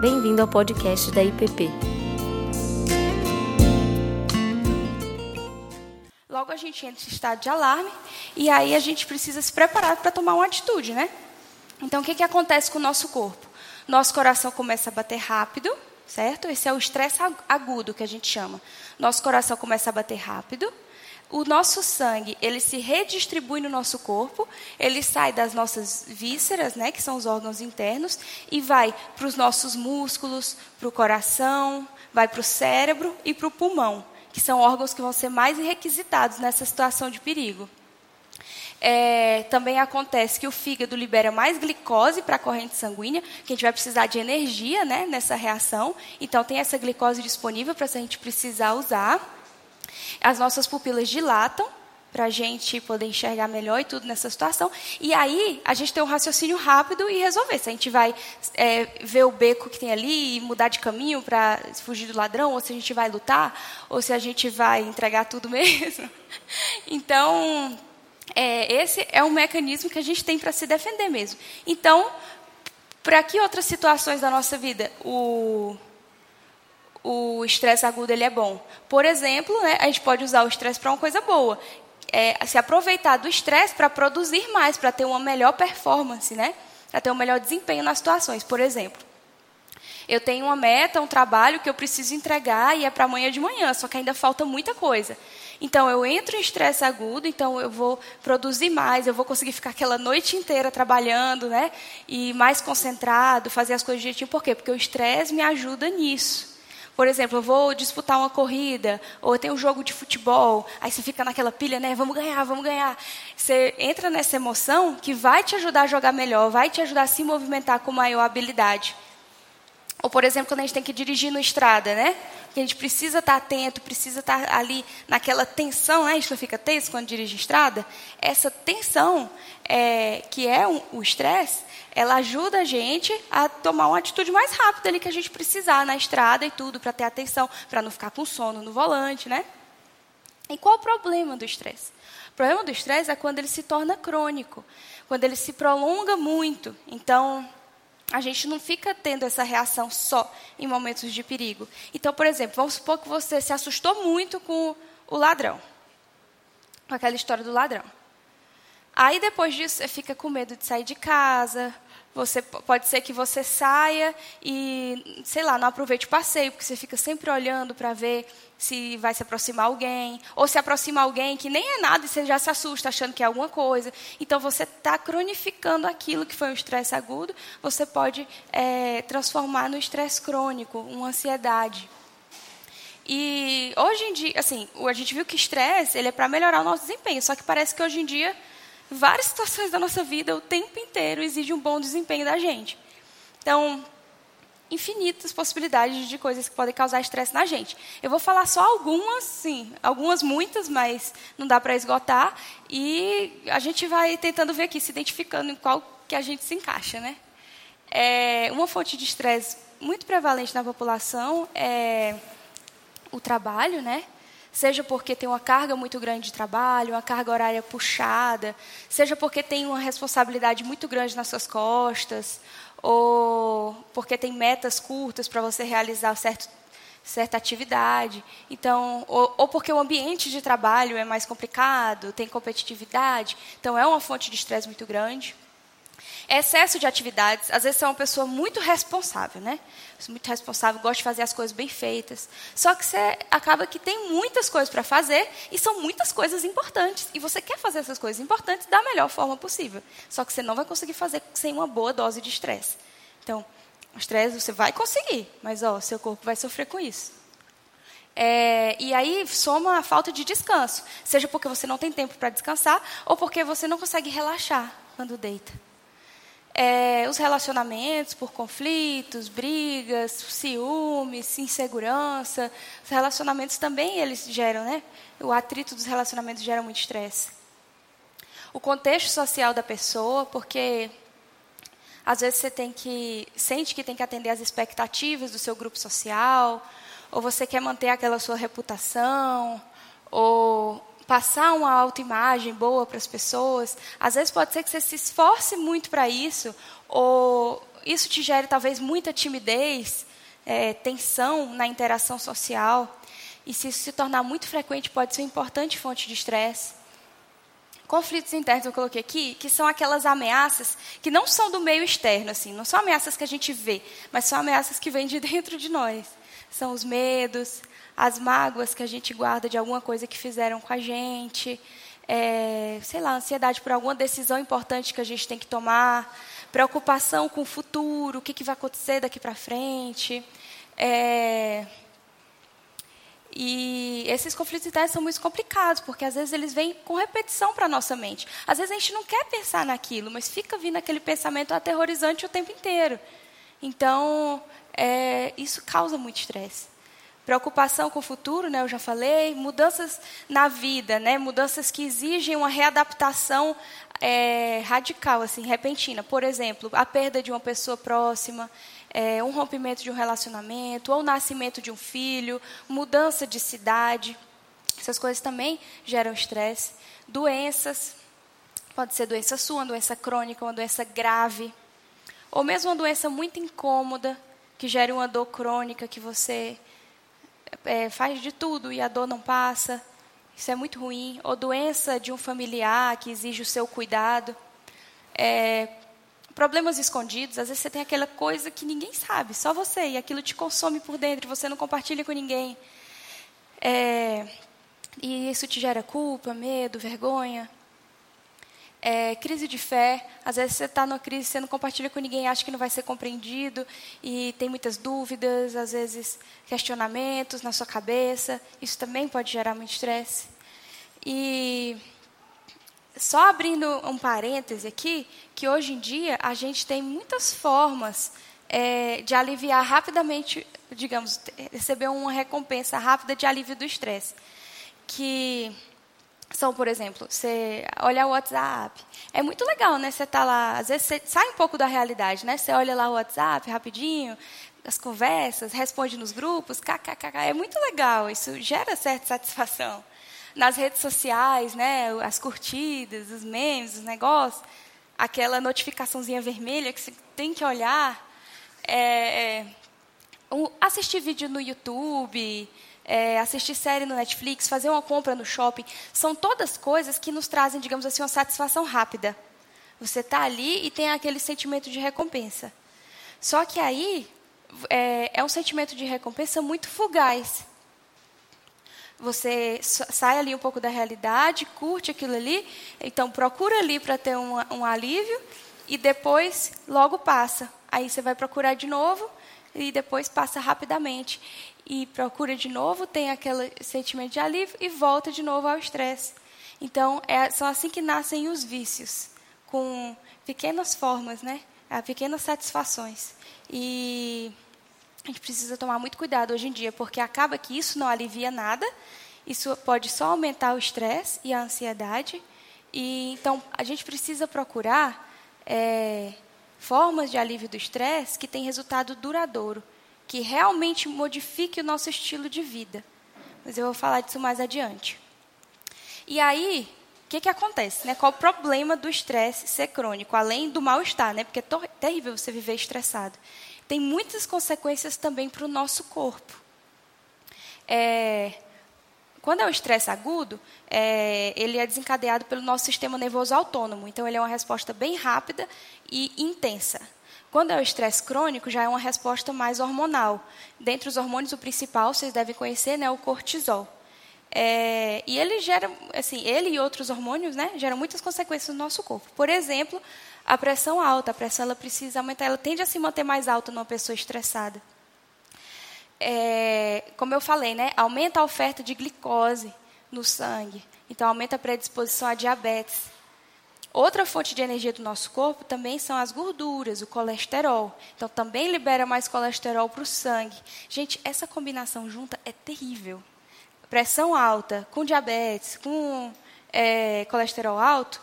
Bem-vindo ao podcast da IPP. Logo a gente entra em estado de alarme e aí a gente precisa se preparar para tomar uma atitude, né? Então o que, que acontece com o nosso corpo? Nosso coração começa a bater rápido, certo? Esse é o estresse agudo que a gente chama. Nosso coração começa a bater rápido. O nosso sangue, ele se redistribui no nosso corpo, ele sai das nossas vísceras, né, que são os órgãos internos, e vai para os nossos músculos, para o coração, vai para o cérebro e para o pulmão, que são órgãos que vão ser mais requisitados nessa situação de perigo. É, também acontece que o fígado libera mais glicose para a corrente sanguínea, que a gente vai precisar de energia né, nessa reação. Então, tem essa glicose disponível para se a gente precisar usar. As nossas pupilas dilatam para a gente poder enxergar melhor e tudo nessa situação. E aí, a gente tem um raciocínio rápido e resolver. Se a gente vai é, ver o beco que tem ali e mudar de caminho para fugir do ladrão, ou se a gente vai lutar, ou se a gente vai entregar tudo mesmo. Então, é, esse é um mecanismo que a gente tem para se defender mesmo. Então, para que outras situações da nossa vida o o estresse agudo ele é bom? Por exemplo, né, a gente pode usar o estresse para uma coisa boa. É, se aproveitar do estresse para produzir mais, para ter uma melhor performance, né? para ter um melhor desempenho nas situações. Por exemplo, eu tenho uma meta, um trabalho que eu preciso entregar e é para amanhã de manhã, só que ainda falta muita coisa. Então, eu entro em estresse agudo, então eu vou produzir mais, eu vou conseguir ficar aquela noite inteira trabalhando, né? E mais concentrado, fazer as coisas direitinho. Por quê? Porque o estresse me ajuda nisso. Por exemplo, eu vou disputar uma corrida, ou tenho um jogo de futebol, aí você fica naquela pilha, né? Vamos ganhar, vamos ganhar. Você entra nessa emoção que vai te ajudar a jogar melhor, vai te ajudar a se movimentar com maior habilidade. Ou, por exemplo, quando a gente tem que dirigir no estrada, né? Que a gente precisa estar atento, precisa estar ali naquela tensão, né? A gente não fica tenso quando dirige estrada. Essa tensão, é, que é um, o estresse, ela ajuda a gente a tomar uma atitude mais rápida ali que a gente precisar na estrada e tudo, para ter atenção, para não ficar com sono no volante, né? E qual o problema do estresse? O problema do estresse é quando ele se torna crônico, quando ele se prolonga muito. Então, a gente não fica tendo essa reação só em momentos de perigo. Então, por exemplo, vamos supor que você se assustou muito com o ladrão, com aquela história do ladrão. Aí depois disso você fica com medo de sair de casa. Você pode ser que você saia e, sei lá, não aproveite o passeio, porque você fica sempre olhando para ver se vai se aproximar alguém, ou se aproxima alguém que nem é nada e você já se assusta achando que é alguma coisa. Então você está cronificando aquilo que foi um estresse agudo, você pode é, transformar no estresse crônico, uma ansiedade. E hoje em dia, assim, a gente viu que estresse ele é para melhorar o nosso desempenho, só que parece que hoje em dia várias situações da nossa vida o tempo inteiro exigem um bom desempenho da gente. Então, infinitas possibilidades de coisas que podem causar estresse na gente. Eu vou falar só algumas, sim, algumas muitas, mas não dá para esgotar. E a gente vai tentando ver aqui, se identificando em qual que a gente se encaixa, né? É, uma fonte de estresse muito prevalente na população é o trabalho, né? Seja porque tem uma carga muito grande de trabalho, uma carga horária puxada, seja porque tem uma responsabilidade muito grande nas suas costas, ou porque tem metas curtas para você realizar certo, certa atividade. Então, ou, ou, porque o ambiente de trabalho é mais complicado, tem competitividade, então é uma fonte de estresse muito grande. Excesso de atividades, às vezes você é uma pessoa muito responsável, né? Muito responsável, gosta de fazer as coisas bem feitas. Só que você acaba que tem muitas coisas para fazer e são muitas coisas importantes. E você quer fazer essas coisas importantes da melhor forma possível. Só que você não vai conseguir fazer sem uma boa dose de estresse. Então, o estresse você vai conseguir, mas ó, seu corpo vai sofrer com isso. É, e aí soma a falta de descanso, seja porque você não tem tempo para descansar ou porque você não consegue relaxar quando deita é, os relacionamentos por conflitos, brigas, ciúmes, insegurança. Os relacionamentos também eles geram, né? O atrito dos relacionamentos gera muito estresse. O contexto social da pessoa, porque às vezes você tem que sente que tem que atender às expectativas do seu grupo social, ou você quer manter aquela sua reputação, ou passar uma autoimagem boa para as pessoas, às vezes pode ser que você se esforce muito para isso, ou isso te gere talvez muita timidez, é, tensão na interação social. E se isso se tornar muito frequente, pode ser uma importante fonte de estresse. Conflitos internos eu coloquei aqui, que são aquelas ameaças que não são do meio externo, assim, não são ameaças que a gente vê, mas são ameaças que vêm de dentro de nós. São os medos, as mágoas que a gente guarda de alguma coisa que fizeram com a gente, é, sei lá, ansiedade por alguma decisão importante que a gente tem que tomar, preocupação com o futuro, o que, que vai acontecer daqui para frente. É, e esses conflitos internos são muito complicados, porque às vezes eles vêm com repetição para a nossa mente. Às vezes a gente não quer pensar naquilo, mas fica vindo aquele pensamento aterrorizante o tempo inteiro. Então, é, isso causa muito estresse. Preocupação com o futuro, né, eu já falei. Mudanças na vida, né, mudanças que exigem uma readaptação é, radical, assim, repentina. Por exemplo, a perda de uma pessoa próxima, é, um rompimento de um relacionamento, ou o nascimento de um filho, mudança de cidade. Essas coisas também geram estresse. Doenças, pode ser doença sua, uma doença crônica, uma doença grave, ou mesmo uma doença muito incômoda, que gere uma dor crônica que você é, faz de tudo e a dor não passa. Isso é muito ruim. Ou doença de um familiar que exige o seu cuidado. É, problemas escondidos, às vezes você tem aquela coisa que ninguém sabe, só você, e aquilo te consome por dentro, você não compartilha com ninguém. É, e isso te gera culpa, medo, vergonha. É, crise de fé, às vezes você está numa crise, você não compartilha com ninguém, acha que não vai ser compreendido, e tem muitas dúvidas, às vezes questionamentos na sua cabeça, isso também pode gerar muito estresse. E só abrindo um parêntese aqui, que hoje em dia a gente tem muitas formas é, de aliviar rapidamente, digamos, receber uma recompensa rápida de alívio do estresse. Que são, por exemplo, você olhar o WhatsApp. É muito legal, né? Você está lá, às vezes você sai um pouco da realidade, né? Você olha lá o WhatsApp rapidinho, as conversas, responde nos grupos, kkkk. É muito legal, isso gera certa satisfação nas redes sociais, né, as curtidas, os memes, os negócios, aquela notificaçãozinha vermelha que você tem que olhar, é, é assistir vídeo no YouTube, é, assistir série no Netflix, fazer uma compra no shopping, são todas coisas que nos trazem, digamos assim, uma satisfação rápida. Você está ali e tem aquele sentimento de recompensa. Só que aí é, é um sentimento de recompensa muito fugaz você sai ali um pouco da realidade, curte aquilo ali, então procura ali para ter um, um alívio e depois logo passa. Aí você vai procurar de novo e depois passa rapidamente. E procura de novo, tem aquele sentimento de alívio e volta de novo ao estresse. Então, é, são assim que nascem os vícios, com pequenas formas, né? pequenas satisfações. E a gente precisa tomar muito cuidado hoje em dia, porque acaba que isso não alivia nada, isso pode só aumentar o estresse e a ansiedade. E então a gente precisa procurar é, formas de alívio do estresse que têm resultado duradouro, que realmente modifique o nosso estilo de vida. Mas eu vou falar disso mais adiante. E aí, o que, que acontece? Né? Qual o problema do estresse ser crônico, além do mal-estar? Né? Porque é terrível você viver estressado tem muitas consequências também para o nosso corpo. É, quando é o estresse agudo, é, ele é desencadeado pelo nosso sistema nervoso autônomo. Então, ele é uma resposta bem rápida e intensa. Quando é o estresse crônico, já é uma resposta mais hormonal. Dentre os hormônios, o principal, vocês devem conhecer, né, o cortisol. É, e ele gera, assim, ele e outros hormônios, né, geram muitas consequências no nosso corpo. Por exemplo, a pressão alta, a pressão ela precisa aumentar, ela tende a se manter mais alta numa pessoa estressada. É, como eu falei, né, aumenta a oferta de glicose no sangue, então aumenta a predisposição a diabetes. Outra fonte de energia do nosso corpo também são as gorduras, o colesterol. Então também libera mais colesterol para o sangue. Gente, essa combinação junta é terrível. Pressão alta, com diabetes, com é, colesterol alto,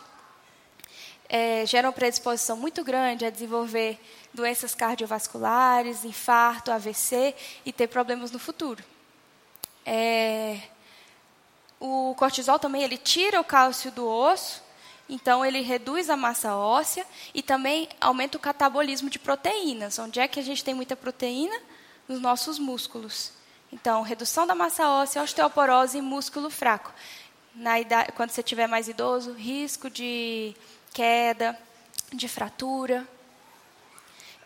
é, geram predisposição muito grande a desenvolver doenças cardiovasculares, infarto, AVC e ter problemas no futuro. É, o cortisol também ele tira o cálcio do osso Então, ele reduz a massa óssea e também aumenta o catabolismo de proteínas. Onde é que a gente tem muita proteína? Nos nossos músculos. Então, redução da massa óssea, osteoporose e músculo fraco. Idade, quando você tiver mais idoso, risco de queda, de fratura.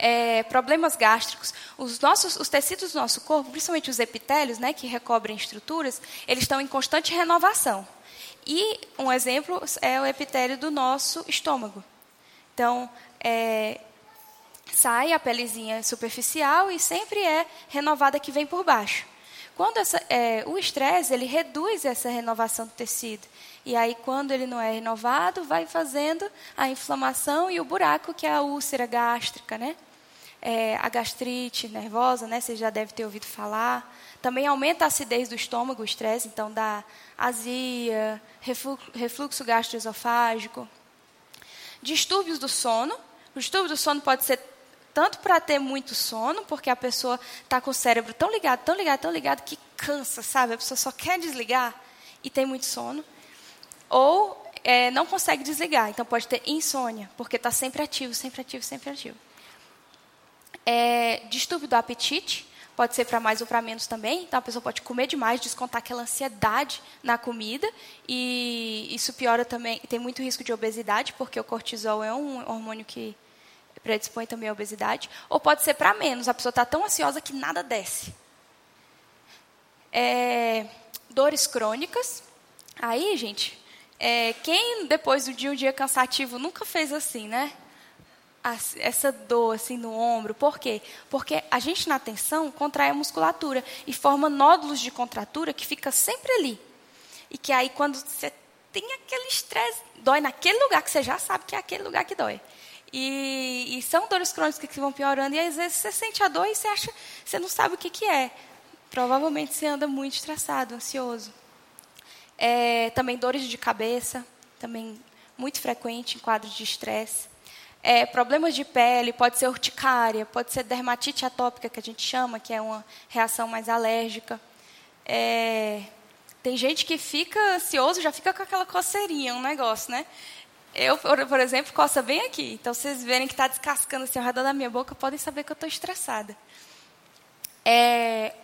É, problemas gástricos. Os, nossos, os tecidos do nosso corpo, principalmente os epitélios, né, que recobrem estruturas, eles estão em constante renovação. E um exemplo é o epitélio do nosso estômago. Então, é, sai a pelezinha superficial e sempre é renovada que vem por baixo. Quando essa, é, o estresse ele reduz essa renovação do tecido e aí quando ele não é renovado vai fazendo a inflamação e o buraco que é a úlcera gástrica, né? É, a gastrite nervosa, né? Você já deve ter ouvido falar. Também aumenta a acidez do estômago, o estresse, então dá azia, refluxo gastroesofágico. Distúrbios do sono. O distúrbio do sono pode ser tanto para ter muito sono, porque a pessoa está com o cérebro tão ligado, tão ligado, tão ligado, que cansa, sabe? A pessoa só quer desligar e tem muito sono. Ou é, não consegue desligar, então pode ter insônia, porque está sempre ativo, sempre ativo, sempre ativo. É, distúrbio do apetite, pode ser para mais ou para menos também. Então a pessoa pode comer demais, descontar aquela ansiedade na comida e isso piora também. Tem muito risco de obesidade porque o cortisol é um hormônio que predispõe também à obesidade. Ou pode ser para menos, a pessoa está tão ansiosa que nada desce. É, dores crônicas. Aí, gente, é, quem depois de um dia cansativo nunca fez assim, né? Essa dor assim no ombro. Por quê? Porque a gente na tensão contrai a musculatura e forma nódulos de contratura que fica sempre ali. E que aí quando você tem aquele estresse, dói naquele lugar que você já sabe que é aquele lugar que dói. E, e, são dores crônicas que vão piorando e às vezes você sente a dor e você acha, você não sabe o que, que é. Provavelmente você anda muito estressado, ansioso. É, também dores de cabeça, também muito frequente em quadros de estresse é, problemas de pele, pode ser urticária, pode ser dermatite atópica, que a gente chama, que é uma reação mais alérgica. É, tem gente que fica ansioso, já fica com aquela coceirinha, um negócio, né? Eu, por exemplo, coça bem aqui. Então, vocês verem que está descascando assim ao redor da minha boca, podem saber que eu estou estressada. É,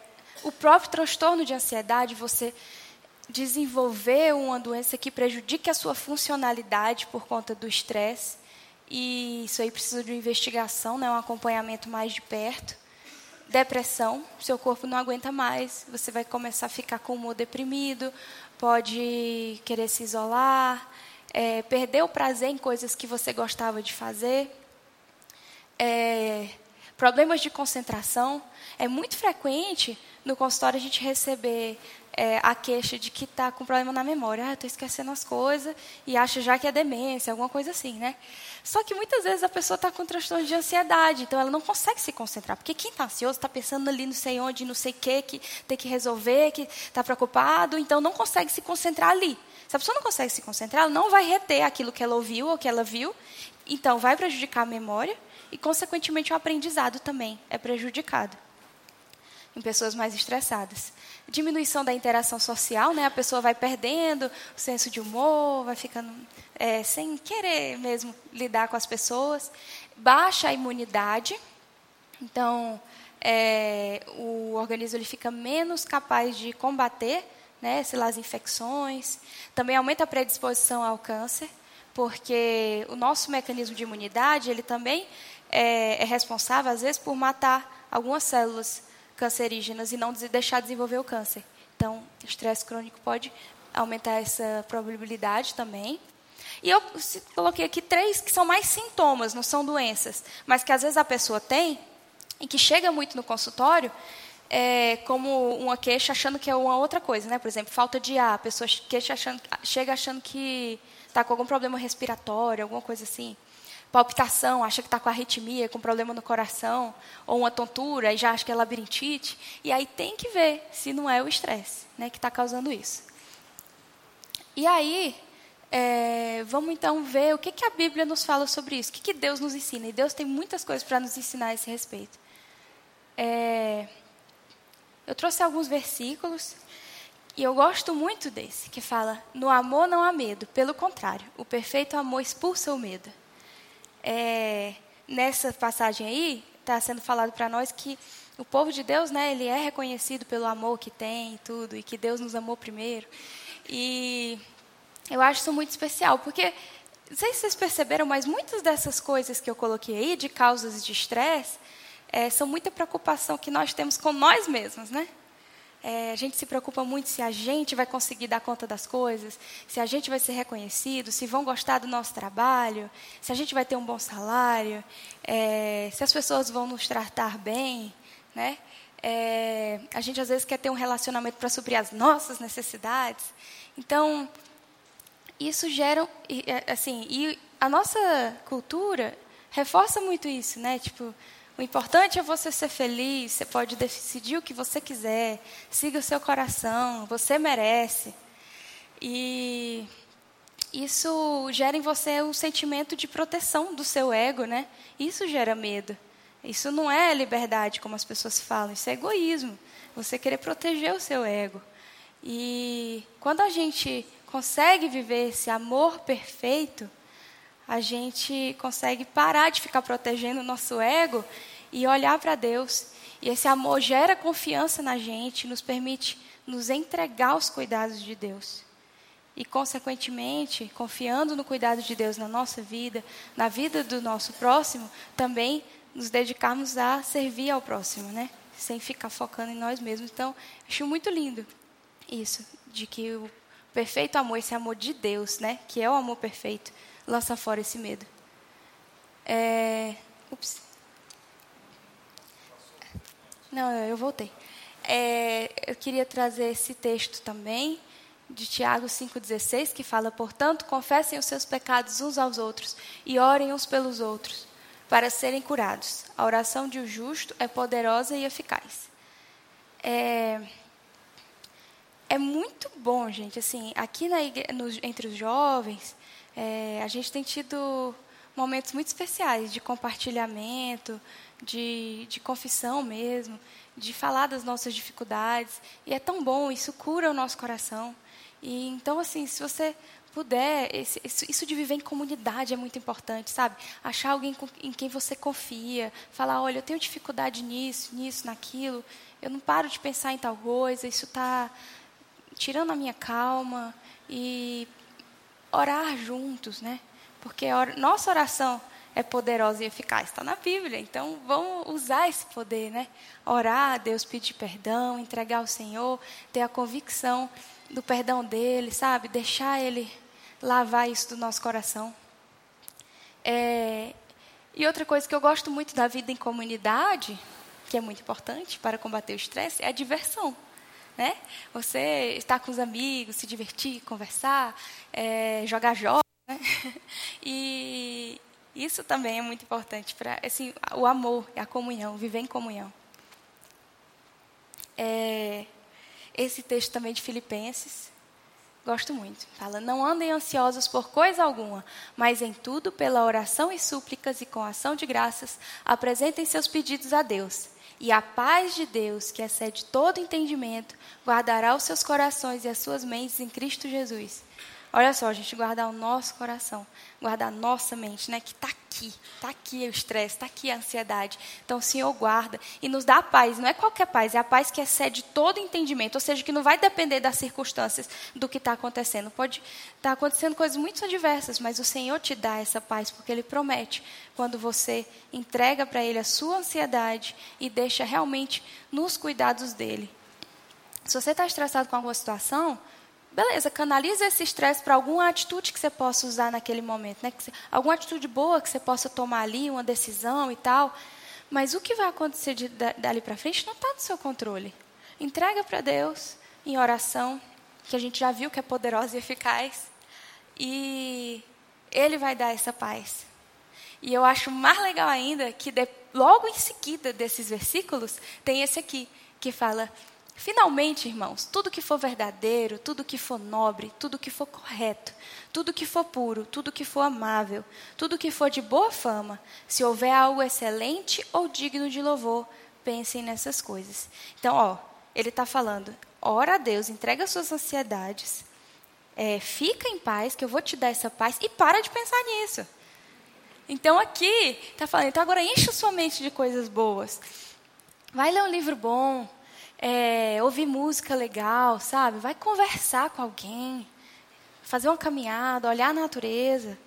o próprio transtorno de ansiedade, você desenvolver uma doença que prejudique a sua funcionalidade por conta do estresse, e isso aí precisa de uma investigação, né, um acompanhamento mais de perto. Depressão, seu corpo não aguenta mais, você vai começar a ficar com o humor deprimido, pode querer se isolar, é, perder o prazer em coisas que você gostava de fazer. É, problemas de concentração. É muito frequente no consultório a gente receber é, a queixa de que está com problema na memória. Ah, estou esquecendo as coisas e acha já que é demência, alguma coisa assim, né? Só que muitas vezes a pessoa está com transtorno de ansiedade, então ela não consegue se concentrar. Porque quem está ansioso está pensando ali não sei onde, não sei o que, que tem que resolver, que está preocupado, então não consegue se concentrar ali. Se a pessoa não consegue se concentrar, ela não vai reter aquilo que ela ouviu ou que ela viu, então vai prejudicar a memória e, consequentemente, o aprendizado também é prejudicado em pessoas mais estressadas. Diminuição da interação social, né? A pessoa vai perdendo o senso de humor, vai ficando é, sem querer mesmo lidar com as pessoas. Baixa a imunidade, então é, o organismo ele fica menos capaz de combater, né? Sei lá, as infecções. Também aumenta a predisposição ao câncer, porque o nosso mecanismo de imunidade ele também é, é responsável às vezes por matar algumas células cancerígenas e não deixar desenvolver o câncer. Então, estresse crônico pode aumentar essa probabilidade também. E eu coloquei aqui três que são mais sintomas, não são doenças, mas que às vezes a pessoa tem e que chega muito no consultório é, como uma queixa achando que é uma outra coisa, né? Por exemplo, falta de ar, a pessoa queixa achando, chega achando que está com algum problema respiratório, alguma coisa assim palpitação, acha que está com arritmia, com problema no coração, ou uma tontura, e já acha que é labirintite. E aí tem que ver se não é o estresse né, que está causando isso. E aí, é, vamos então ver o que, que a Bíblia nos fala sobre isso, o que, que Deus nos ensina. E Deus tem muitas coisas para nos ensinar a esse respeito. É, eu trouxe alguns versículos E eu gosto muito desse, que fala: no amor não há medo, pelo contrário, o perfeito amor expulsa o medo. É, nessa passagem aí, está sendo falado para nós que o povo de Deus, né, ele é reconhecido pelo amor que tem e tudo, e que Deus nos amou primeiro. E eu acho isso muito especial, porque, não sei se vocês perceberam, mas muitas dessas coisas que eu coloquei aí, de causas de estresse, é, são muita preocupação que nós temos com nós mesmos, né? É, a gente se preocupa muito se a gente vai conseguir dar conta das coisas, se a gente vai ser reconhecido, se vão gostar do nosso trabalho, se a gente vai ter um bom salário, é, se as pessoas vão nos tratar bem, né? É, a gente às vezes quer ter um relacionamento para suprir as nossas necessidades. Então, isso gera, é, assim, e a nossa cultura reforça muito isso, né? Tipo, o importante é você ser feliz, você pode decidir o que você quiser, siga o seu coração, você merece. E isso gera em você um sentimento de proteção do seu ego, né? Isso gera medo. Isso não é liberdade, como as pessoas falam, isso é egoísmo. Você querer proteger o seu ego. E quando a gente consegue viver esse amor perfeito, a gente consegue parar de ficar protegendo o nosso ego e olhar para Deus. E esse amor gera confiança na gente, nos permite nos entregar aos cuidados de Deus. E, consequentemente, confiando no cuidado de Deus na nossa vida, na vida do nosso próximo, também nos dedicarmos a servir ao próximo, né? Sem ficar focando em nós mesmos. Então, acho muito lindo isso, de que o perfeito amor, esse amor de Deus, né? Que é o amor perfeito, lança fora esse medo. É... Ups. Não, eu voltei. É, eu queria trazer esse texto também, de Tiago 5,16, que fala: Portanto, confessem os seus pecados uns aos outros e orem uns pelos outros, para serem curados. A oração de um justo é poderosa e eficaz. É, é muito bom, gente. Assim, aqui na entre os jovens, é, a gente tem tido momentos muito especiais de compartilhamento, de, de confissão mesmo, de falar das nossas dificuldades. E é tão bom, isso cura o nosso coração. E então, assim, se você puder, esse, isso de viver em comunidade é muito importante, sabe? Achar alguém em quem você confia, falar, olha, eu tenho dificuldade nisso, nisso, naquilo, eu não paro de pensar em tal coisa, isso está tirando a minha calma e orar juntos, né? Porque a nossa oração é poderosa e eficaz, está na Bíblia. Então, vamos usar esse poder, né? Orar Deus, pedir perdão, entregar ao Senhor, ter a convicção do perdão dele, sabe? Deixar ele lavar isso do nosso coração. É... E outra coisa que eu gosto muito da vida em comunidade, que é muito importante para combater o estresse, é a diversão né? Você estar com os amigos, se divertir, conversar, é, jogar jogos, né? E isso também é muito importante para assim, o amor, a comunhão, viver em comunhão. É, esse texto também de Filipenses, gosto muito. Fala: Não andem ansiosos por coisa alguma, mas em tudo, pela oração e súplicas e com ação de graças, apresentem seus pedidos a Deus. E a paz de Deus, que excede todo entendimento, guardará os seus corações e as suas mentes em Cristo Jesus. Olha só, a gente guardar o nosso coração, guardar a nossa mente, né? Que está aqui, está aqui o estresse, está aqui a ansiedade. Então, o Senhor guarda e nos dá a paz. Não é qualquer paz, é a paz que excede todo entendimento. Ou seja, que não vai depender das circunstâncias do que está acontecendo. Pode estar tá acontecendo coisas muito adversas, mas o Senhor te dá essa paz, porque Ele promete. Quando você entrega para Ele a sua ansiedade e deixa realmente nos cuidados dEle. Se você está estressado com alguma situação, Beleza, canaliza esse estresse para alguma atitude que você possa usar naquele momento, né? Você, alguma atitude boa que você possa tomar ali, uma decisão e tal. Mas o que vai acontecer de, dali para frente não está no seu controle. Entrega para Deus em oração, que a gente já viu que é poderosa e eficaz, e Ele vai dar essa paz. E eu acho mais legal ainda que de, logo em seguida desses versículos tem esse aqui que fala Finalmente, irmãos, tudo que for verdadeiro, tudo que for nobre, tudo que for correto, tudo que for puro, tudo que for amável, tudo que for de boa fama, se houver algo excelente ou digno de louvor, pensem nessas coisas. Então, ó, ele está falando, ora a Deus, entrega suas ansiedades, é, fica em paz, que eu vou te dar essa paz, e para de pensar nisso. Então aqui está falando, então agora enche sua mente de coisas boas. Vai ler um livro bom, é, ouvir música legal, sabe? Vai conversar com alguém, fazer uma caminhada, olhar a natureza.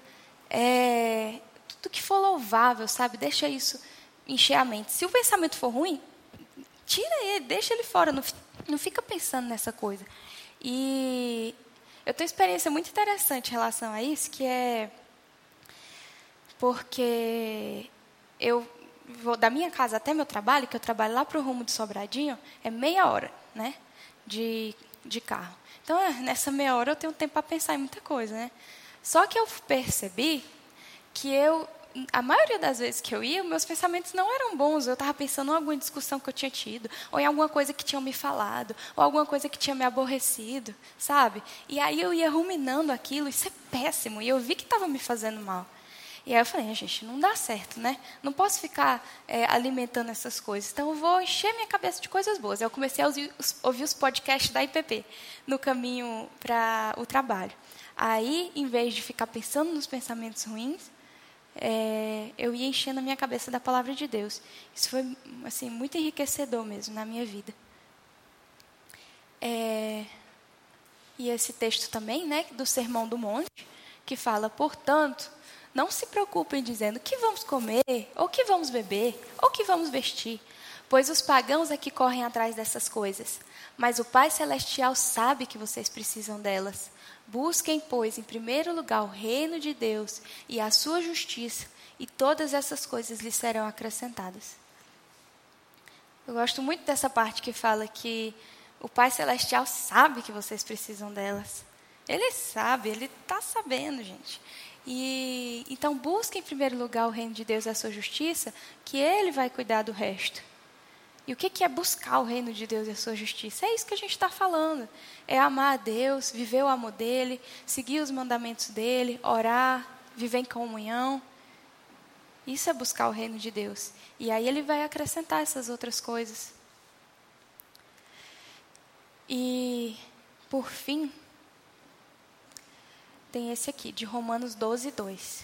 É, tudo que for louvável, sabe? Deixa isso encher a mente. Se o pensamento for ruim, tira ele, deixa ele fora, não, não fica pensando nessa coisa. E eu tenho uma experiência muito interessante em relação a isso, que é porque eu vou da minha casa até meu trabalho, que eu trabalho lá para o rumo de Sobradinho, é meia hora, né, de, de carro. Então, é, nessa meia hora eu tenho tempo para pensar em muita coisa, né? Só que eu percebi que eu a maioria das vezes que eu ia, meus pensamentos não eram bons. Eu estava pensando em alguma discussão que eu tinha tido, ou em alguma coisa que tinham me falado, ou alguma coisa que tinha me aborrecido, sabe? E aí eu ia ruminando aquilo, isso é péssimo, e eu vi que estava me fazendo mal. E aí eu falei, gente, não dá certo, né? Não posso ficar é, alimentando essas coisas. Então eu vou encher minha cabeça de coisas boas. Eu comecei a ouvir os, ouvir os podcasts da IPP no caminho para o trabalho. Aí, em vez de ficar pensando nos pensamentos ruins, é, eu ia enchendo a minha cabeça da palavra de Deus. Isso foi assim muito enriquecedor mesmo na minha vida. É, e esse texto também, né, do Sermão do Monte, que fala, portanto, não se preocupem dizendo que vamos comer, ou que vamos beber, ou que vamos vestir, pois os pagãos é que correm atrás dessas coisas. Mas o Pai Celestial sabe que vocês precisam delas. Busquem, pois, em primeiro lugar o reino de Deus e a sua justiça, e todas essas coisas lhes serão acrescentadas. Eu gosto muito dessa parte que fala que o Pai Celestial sabe que vocês precisam delas. Ele sabe, ele está sabendo, gente. E então busque em primeiro lugar o reino de Deus e a sua justiça, que Ele vai cuidar do resto. E o que é buscar o reino de Deus e a sua justiça? É isso que a gente está falando. É amar a Deus, viver o amor dele, seguir os mandamentos dele, orar, viver em comunhão. Isso é buscar o reino de Deus. E aí ele vai acrescentar essas outras coisas. E, por fim, tem esse aqui, de Romanos 12, 2.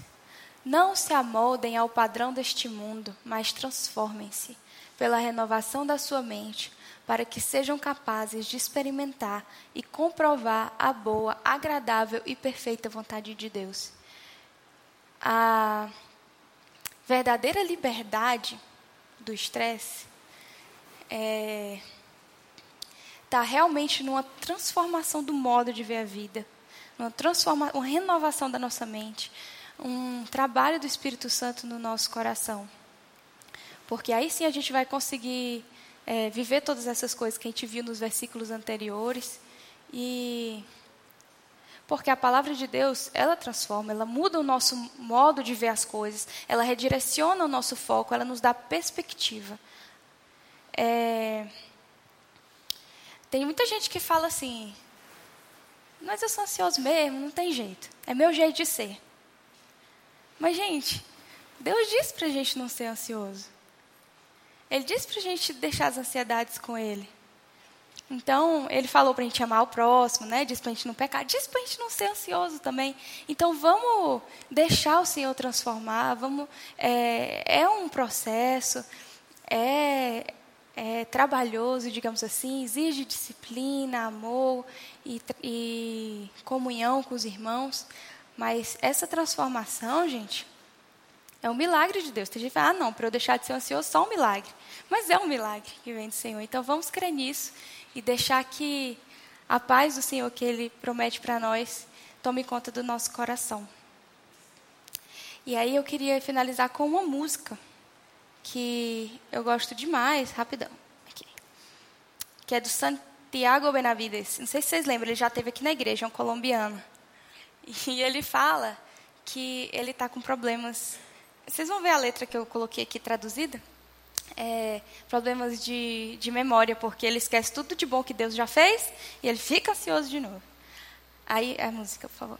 Não se amoldem ao padrão deste mundo, mas transformem-se pela renovação da sua mente, para que sejam capazes de experimentar e comprovar a boa, agradável e perfeita vontade de Deus. A verdadeira liberdade do estresse está é, tá realmente numa transformação do modo de ver a vida uma, transforma, uma renovação da nossa mente, um trabalho do Espírito Santo no nosso coração. Porque aí sim a gente vai conseguir é, viver todas essas coisas que a gente viu nos versículos anteriores. E porque a palavra de Deus, ela transforma, ela muda o nosso modo de ver as coisas, ela redireciona o nosso foco, ela nos dá perspectiva. É... Tem muita gente que fala assim: mas eu sou ansioso mesmo, não tem jeito. É meu jeito de ser. Mas, gente, Deus disse para a gente não ser ansioso. Ele disse para a gente deixar as ansiedades com Ele. Então, Ele falou para a gente amar o próximo, né? Disse para a gente não pecar, disse para a gente não ser ansioso também. Então, vamos deixar o Senhor transformar. Vamos, é, é um processo, é, é, trabalhoso, digamos assim, exige disciplina, amor e, e comunhão com os irmãos. Mas essa transformação, gente, é um milagre de Deus. Tem gente que fala, ah, não, para eu deixar de ser ansioso, só um milagre. Mas é um milagre que vem do Senhor. Então vamos crer nisso e deixar que a paz do Senhor que Ele promete para nós tome conta do nosso coração. E aí eu queria finalizar com uma música que eu gosto demais, rapidão, aqui, que é do Santiago Benavides. Não sei se vocês lembram, ele já esteve aqui na igreja, é um colombiano. E ele fala que ele está com problemas. Vocês vão ver a letra que eu coloquei aqui traduzida? É, problemas de, de memória, porque ele esquece tudo de bom que Deus já fez e ele fica ansioso de novo. Aí, a música, por favor.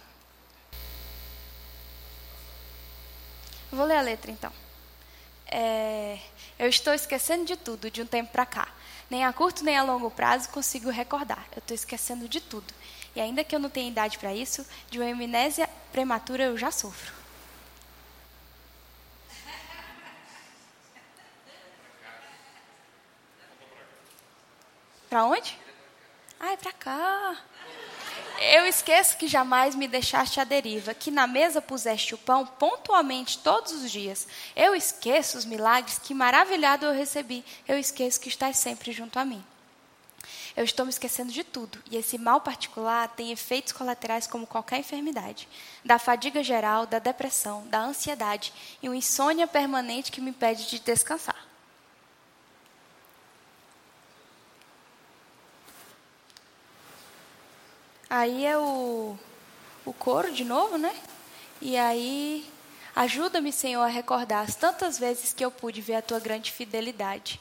vou ler a letra então. É, eu estou esquecendo de tudo de um tempo para cá. Nem a curto nem a longo prazo consigo recordar. Eu estou esquecendo de tudo. E ainda que eu não tenha idade para isso, de uma amnésia prematura eu já sofro. Para onde? Ah, é para cá. Eu esqueço que jamais me deixaste à deriva, que na mesa puseste o pão pontualmente todos os dias. Eu esqueço os milagres que maravilhado eu recebi. Eu esqueço que estás sempre junto a mim. Eu estou me esquecendo de tudo, e esse mal particular tem efeitos colaterais como qualquer enfermidade, da fadiga geral, da depressão, da ansiedade e uma insônia permanente que me impede de descansar. Aí é o, o coro de novo, né? E aí, ajuda-me, Senhor, a recordar as tantas vezes que eu pude ver a tua grande fidelidade.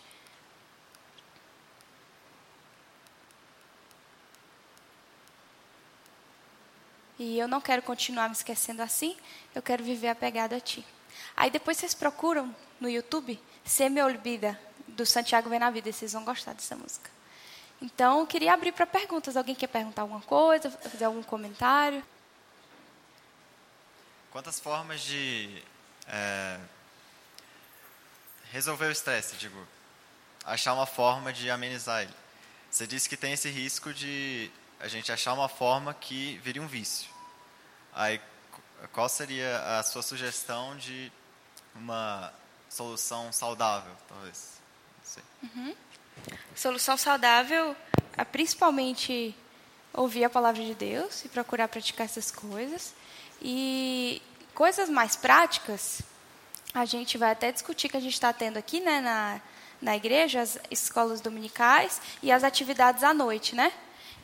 E eu não quero continuar me esquecendo assim, eu quero viver apegado a ti. Aí depois vocês procuram no YouTube Se Me Olvida, do Santiago e vocês vão gostar dessa música. Então, eu queria abrir para perguntas. Alguém quer perguntar alguma coisa, fazer algum comentário? Quantas formas de é, resolver o estresse, digo, achar uma forma de amenizar ele? Você disse que tem esse risco de a gente achar uma forma que vire um vício. Aí, qual seria a sua sugestão de uma solução saudável, talvez? Não sei. Uhum. Solução saudável é principalmente ouvir a palavra de Deus e procurar praticar essas coisas. E coisas mais práticas, a gente vai até discutir que a gente está tendo aqui né, na, na igreja, as escolas dominicais e as atividades à noite, né?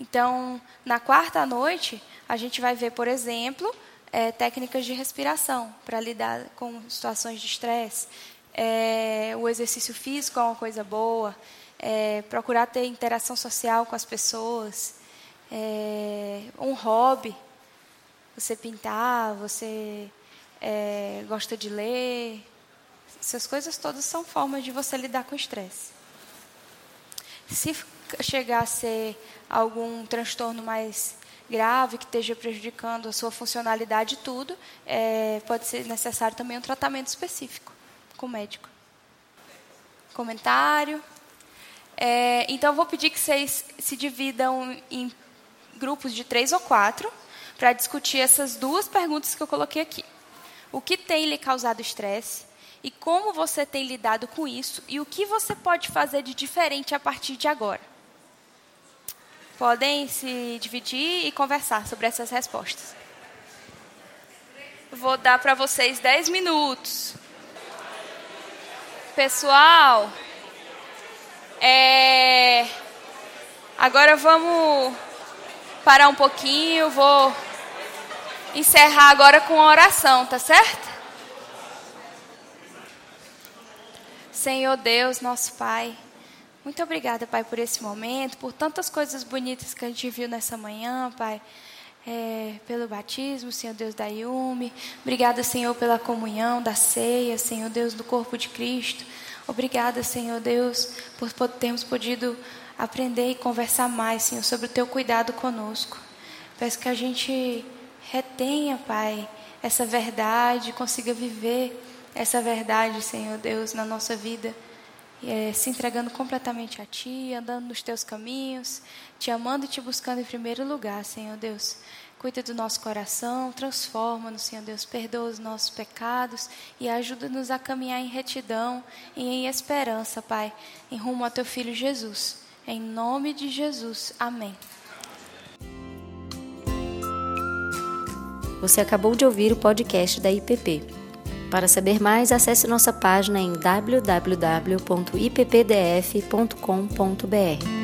Então, na quarta noite, a gente vai ver, por exemplo, é, técnicas de respiração para lidar com situações de estresse. É, o exercício físico é uma coisa boa é, procurar ter interação social com as pessoas, é, um hobby, você pintar, você é, gosta de ler, essas coisas todas são formas de você lidar com o estresse. Se chegar a ser algum transtorno mais grave que esteja prejudicando a sua funcionalidade tudo, é, pode ser necessário também um tratamento específico com o médico. Comentário? É, então, vou pedir que vocês se dividam em grupos de três ou quatro para discutir essas duas perguntas que eu coloquei aqui. O que tem lhe causado estresse e como você tem lidado com isso e o que você pode fazer de diferente a partir de agora. Podem se dividir e conversar sobre essas respostas. Vou dar para vocês 10 minutos. Pessoal, é... Agora vamos parar um pouquinho, vou encerrar agora com a oração, tá certo? Senhor Deus, nosso Pai, muito obrigada, Pai, por esse momento, por tantas coisas bonitas que a gente viu nessa manhã, Pai. É, pelo batismo, Senhor Deus da Yume. Obrigada, Senhor, pela comunhão da ceia, Senhor Deus do corpo de Cristo. Obrigada, Senhor Deus, por termos podido aprender e conversar mais, Senhor, sobre o teu cuidado conosco. Peço que a gente retenha, Pai, essa verdade, consiga viver essa verdade, Senhor Deus, na nossa vida, é, se entregando completamente a Ti, andando nos Teus caminhos, Te amando e Te buscando em primeiro lugar, Senhor Deus. Cuida do nosso coração, transforma-nos, Senhor Deus, perdoa os nossos pecados e ajuda-nos a caminhar em retidão e em esperança, Pai, em rumo ao Teu Filho Jesus. Em nome de Jesus. Amém. Você acabou de ouvir o podcast da IPP. Para saber mais, acesse nossa página em www.ippdf.com.br.